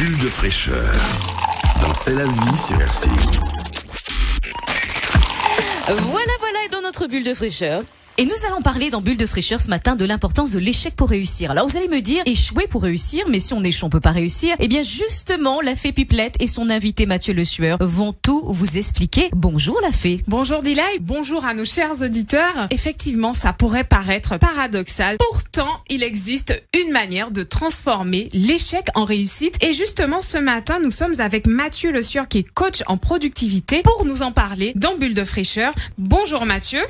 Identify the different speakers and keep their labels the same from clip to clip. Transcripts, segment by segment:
Speaker 1: bulle de fraîcheur. Dans C'est la vie sur.
Speaker 2: Voilà, voilà, et dans notre bulle de fraîcheur. Et nous allons parler dans Bulle de fraîcheur ce matin de l'importance de l'échec pour réussir. Alors vous allez me dire, échouer pour réussir, mais si on échoue, on peut pas réussir. Eh bien justement, la fée Pipelette et son invité Mathieu Le Sueur vont tout vous expliquer. Bonjour la fée.
Speaker 3: Bonjour Dilay, bonjour à nos chers auditeurs. Effectivement, ça pourrait paraître paradoxal. Pourtant, il existe une manière de transformer l'échec en réussite. Et justement, ce matin, nous sommes avec Mathieu Le Sueur qui est coach en productivité pour nous en parler dans Bulle de fraîcheur. Bonjour Mathieu.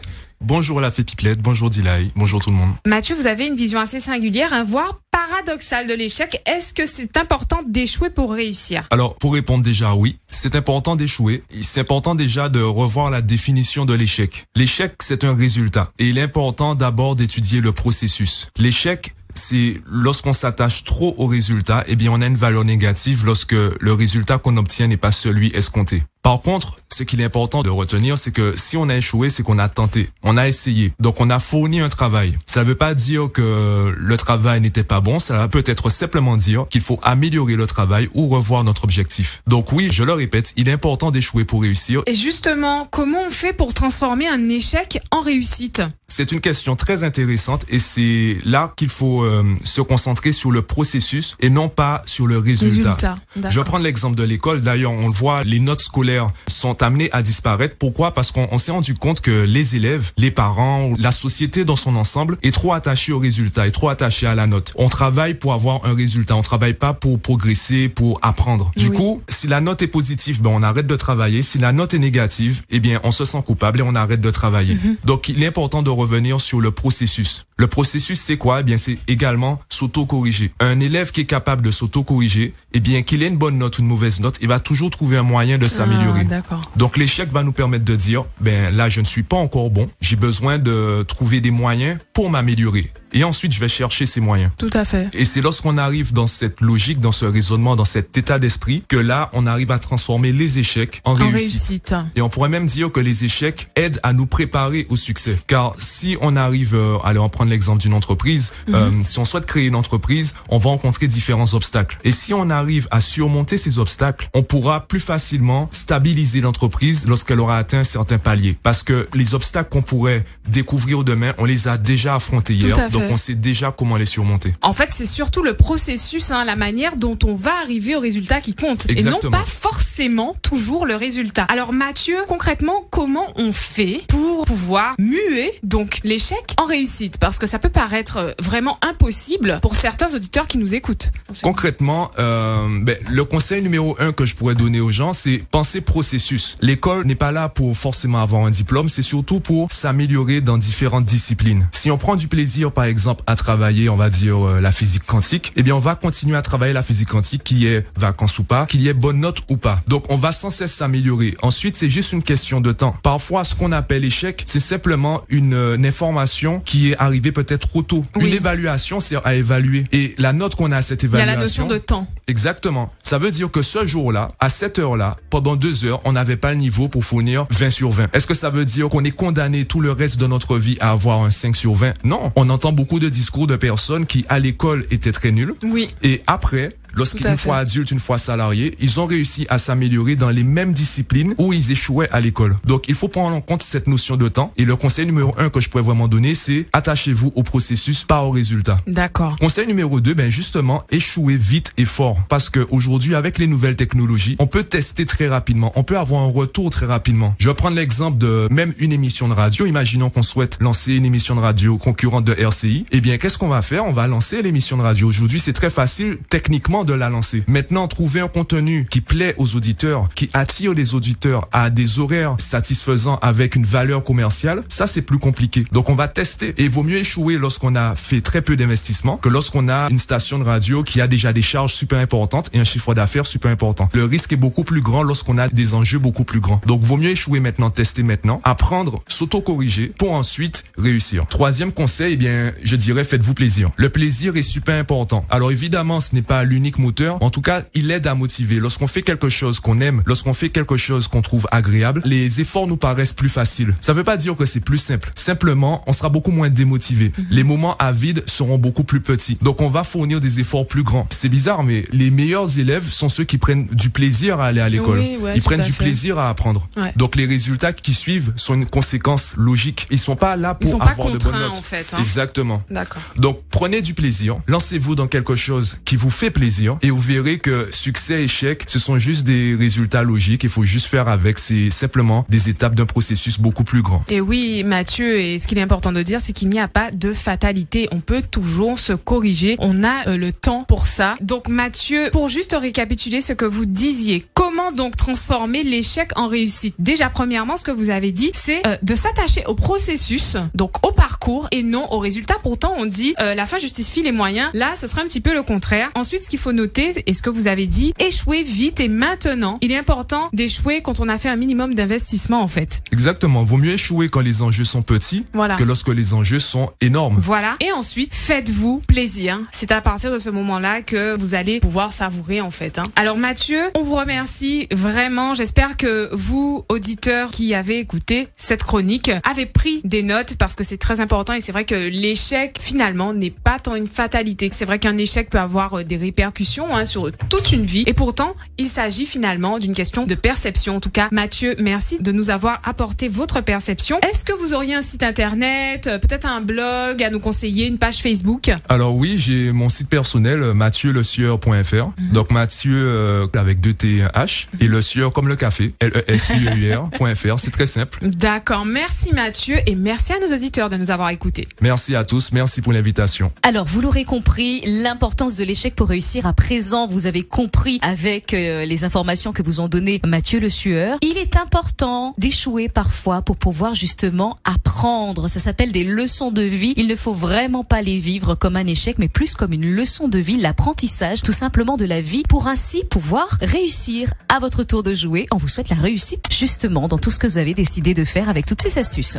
Speaker 4: Bonjour la fée Pipelette, bonjour Dilay, bonjour tout le monde.
Speaker 3: Mathieu, vous avez une vision assez singulière, un voire paradoxale de l'échec. Est-ce que c'est important d'échouer pour réussir?
Speaker 4: Alors, pour répondre déjà oui, c'est important d'échouer. C'est important déjà de revoir la définition de l'échec. L'échec, c'est un résultat. Et il est important d'abord d'étudier le processus. L'échec, c'est lorsqu'on s'attache trop au résultat, eh bien on a une valeur négative lorsque le résultat qu'on obtient n'est pas celui escompté. Par contre, ce qu'il est important de retenir, c'est que si on a échoué, c'est qu'on a tenté, on a essayé. Donc on a fourni un travail. Ça ne veut pas dire que le travail n'était pas bon, ça peut être simplement dire qu'il faut améliorer le travail ou revoir notre objectif. Donc oui, je le répète, il est important d'échouer pour réussir.
Speaker 3: Et justement, comment on fait pour transformer un échec en réussite?
Speaker 4: C'est une question très intéressante et c'est là qu'il faut euh, se concentrer sur le processus et non pas sur le résultat.
Speaker 3: Résultat,
Speaker 4: je vais prendre l'exemple de l'école. D'ailleurs, on le voit, les notes scolaires sont amenés à disparaître. Pourquoi? Parce qu'on s'est rendu compte que les élèves, les parents, la société dans son ensemble est trop attachée au résultat, est trop attachée à la note. On travaille pour avoir un résultat, on travaille pas pour progresser, pour apprendre. Du coup, si la note est positive, ben on arrête de travailler. Si la note est négative, eh bien on se sent coupable et on arrête de travailler.
Speaker 3: Mhm.
Speaker 4: Donc il est important de revenir sur le processus. Le processus, c'est quoi? Eh bien, c'est également s'auto-corriger. Un élève qui est capable de s'auto-corriger, eh bien, qu'il ait une bonne note ou une mauvaise note, il va toujours trouver un moyen de s'améliorer.
Speaker 3: Ah.
Speaker 4: Donc, l'échec va nous permettre de dire, ben là, je ne suis pas encore bon. J'ai besoin de trouver des moyens pour m'améliorer. Et ensuite, je vais chercher ces moyens.
Speaker 3: Tout à fait.
Speaker 4: Et c'est lorsqu'on arrive dans cette logique, dans ce raisonnement, dans cet état d'esprit, que là, on arrive à transformer les échecs en,
Speaker 3: En
Speaker 4: réussite.
Speaker 3: réussite.
Speaker 4: Et on pourrait même dire que les échecs aident à nous préparer au succès. Car si on arrive, euh, allez, on va prendre l'exemple d'une entreprise, euh, si on souhaite créer une entreprise, on va rencontrer différents obstacles. Et si on arrive à surmonter ces obstacles, on pourra plus facilement stabiliser l'entreprise lorsqu'elle aura atteint un certain palier. Parce que les obstacles qu'on pourrait découvrir demain, on les a déjà affrontés
Speaker 3: Tout
Speaker 4: hier.
Speaker 3: à
Speaker 4: Donc
Speaker 3: fait.
Speaker 4: on sait déjà comment les surmonter.
Speaker 3: En fait, c'est surtout le processus, hein, la manière dont on va arriver au résultat qui compte. Et non pas forcément toujours le résultat. Alors Mathieu, concrètement, comment on fait pour pouvoir muer donc l'échec en réussite? Parce que ça peut paraître euh, vraiment impossible pour certains auditeurs qui nous écoutent.
Speaker 4: Concrètement, euh, ben, le conseil numéro un que je pourrais donner aux gens, c'est penser processus. L'école n'est pas là pour forcément avoir un diplôme, c'est surtout pour s'améliorer dans différentes disciplines. Si on prend du plaisir, par exemple, à travailler, on va dire euh, la physique quantique, eh bien, on va continuer à travailler la physique quantique, qu'il y ait vacances ou pas, qu'il y ait bonne note ou pas. Donc, on va sans cesse s'améliorer. Ensuite, c'est juste une question de temps. Parfois, ce qu'on appelle échec, c'est simplement une, euh, une information qui est arrivée peut-être trop tôt.
Speaker 3: Oui.
Speaker 4: Une évaluation, c'est à évaluer. Et la note qu'on a à cette
Speaker 3: Il y a
Speaker 4: évaluation,
Speaker 3: la notion de temps.
Speaker 4: Exactement. Ça veut dire que ce jour-là, à cette heure-là, pendant deux heures, on n'avait pas le niveau pour fournir 20 sur 20. Est-ce que ça veut dire qu'on est condamné tout le reste de notre vie à avoir un 5 sur 20 Non. On entend beaucoup de discours de personnes qui, à l'école, étaient très nuls.
Speaker 3: Oui.
Speaker 4: Et après,
Speaker 3: Tout
Speaker 4: lorsqu'ils,
Speaker 3: à
Speaker 4: une
Speaker 3: fait.
Speaker 4: fois adultes, une fois salariés, ils ont réussi à s'améliorer dans les mêmes disciplines où ils échouaient à l'école. Donc, il faut prendre en compte cette notion de temps. Et le conseil numéro un que je pourrais vraiment donner, c'est attachez-vous au processus, pas au résultat.
Speaker 3: D'accord.
Speaker 4: Conseil numéro 2, ben justement, échouer vite et fort. Parce que aujourd'hui, avec les nouvelles technologies, on peut tester très rapidement. On peut avoir un retour très rapidement. Je vais prendre l'exemple de même une émission de radio. Imaginons qu'on souhaite lancer une émission de radio concurrente de RCI. Eh bien, qu'est-ce qu'on va faire? On va lancer l'émission de radio. Aujourd'hui, c'est très facile techniquement de la lancer. Maintenant, trouver un contenu qui plaît aux auditeurs, qui attire les auditeurs à des horaires satisfaisants avec une valeur commerciale, ça, c'est plus compliqué. Donc, on va tester. Et vaut mieux échouer lorsqu'on a fait très peu d'investissement que lorsqu'on a une station de radio qui a déjà des charges super importantes et un chiffre d'affaires super important. Le risque est beaucoup plus grand lorsqu'on a des enjeux beaucoup plus grands. Donc, vaut mieux échouer maintenant, tester maintenant, apprendre, s'auto-corriger pour ensuite réussir. Troisième conseil, eh bien, je dirais, faites-vous plaisir. Le plaisir est super important. Alors, évidemment, ce n'est pas l'unique tonique moteur. En tout cas, il aide à motiver. Lorsqu'on fait quelque chose qu'on aime, lorsqu'on fait quelque chose qu'on trouve agréable, les efforts nous paraissent plus faciles. Ça veut pas dire que c'est plus simple. Simplement, on sera beaucoup moins démotivé.
Speaker 3: Mhm.
Speaker 4: Les moments à vide seront beaucoup plus petits. Donc, on va fournir des efforts plus grands. C'est bizarre, mais les meilleurs élèves sont ceux qui prennent du plaisir à aller à l'école.
Speaker 3: Oui, ouais,
Speaker 4: Ils prennent du
Speaker 3: fait.
Speaker 4: plaisir à apprendre.
Speaker 3: Ouais.
Speaker 4: Donc, les résultats qui suivent sont une conséquence logique. Ils sont pas là
Speaker 3: Ils
Speaker 4: pour
Speaker 3: pas
Speaker 4: avoir de bonnes notes.
Speaker 3: en fait. hein.
Speaker 4: Exactement.
Speaker 3: D'accord.
Speaker 4: Donc prenez du plaisir, lancez-vous dans quelque chose qui vous fait plaisir et vous verrez que succès, échec, ce sont juste des résultats logiques. Il faut juste faire avec. C'est simplement des étapes d'un processus beaucoup plus grand.
Speaker 3: Et oui, Mathieu, et ce qu'il est important de dire, c'est qu'il n'y a pas de fatalité. On peut toujours se corriger. On a euh, le temps pour ça. Donc Mathieu, pour juste récapituler ce que vous disiez, comment donc transformer l'échec en réussite? Déjà, premièrement, ce que vous avez dit, c'est euh, de s'attacher au processus, donc au parcours, et non au résultat. Pourtant, on dit euh, la fin justifie les moyens. Là, ce serait un petit peu le contraire. Ensuite, ce qu'il faut noter, et ce que vous avez dit, échouer vite et maintenant. Il est important d'échouer quand on a fait un minimum d'investissement, en fait.
Speaker 4: Exactement. Vaut mieux échouer quand les enjeux sont petits
Speaker 3: Voilà.
Speaker 4: que lorsque les enjeux sont énormes.
Speaker 3: Voilà. Et ensuite, faites-vous plaisir. C'est à partir de ce moment-là que vous allez pouvoir savourer en fait. hein. Alors Mathieu, on vous remercie vraiment. J'espère que vous, auditeurs qui avez écouté cette chronique, avez pris des notes parce que c'est très important et c'est vrai que l'échec finalement n'est pas tant une fatalité. C'est vrai qu'un échec peut avoir euh, des répercussions hein, sur toute une vie et pourtant il s'agit finalement d'une question de perception. En tout cas, Mathieu, merci de nous avoir apporté votre perception. Est-ce que vous auriez un site internet, euh, peut-être un blog à nous conseiller, une page Facebook?
Speaker 4: Alors oui, j'ai mon site personnel euh, mathieulesueur.fr. Donc Mathieu euh, avec deux T et un H et le sueur comme le café, L E S U E U R.fr. C'est très simple.
Speaker 3: D'accord, merci Mathieu et merci à nos auditeurs de nous avoir écoutés.
Speaker 4: Merci à tous, merci pour l'invitation.
Speaker 2: Alors, vous l'aurez compris, l'importance de l'échec pour réussir. À présent, vous avez compris avec euh, les informations que vous ont données Mathieu Le Sueur. Il est important d'échouer parfois pour pouvoir justement apprendre. Ça s'appelle des leçons de vie. Il ne faut vraiment pas les vivre comme un échec, mais plus comme une leçon de vie, l'apprentissage tout simplement de la vie pour ainsi pouvoir réussir à votre tour de jouer. On vous souhaite la réussite justement dans tout ce que vous avez décidé de faire avec toutes ces astuces.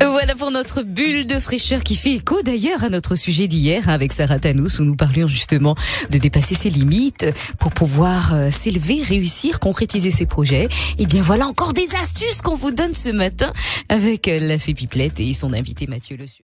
Speaker 2: Voilà pour notre bulle de fraîcheur qui fait écho d'ailleurs à notre sujet d'hier avec Sarah Tanous où nous parlions justement de dépasser ses limites pour pouvoir euh, s'élever, réussir, concrétiser ses projets. Et bien voilà encore des astuces qu'on vous donne ce matin avec euh, la fée Pipelette et son invité Mathieu Le.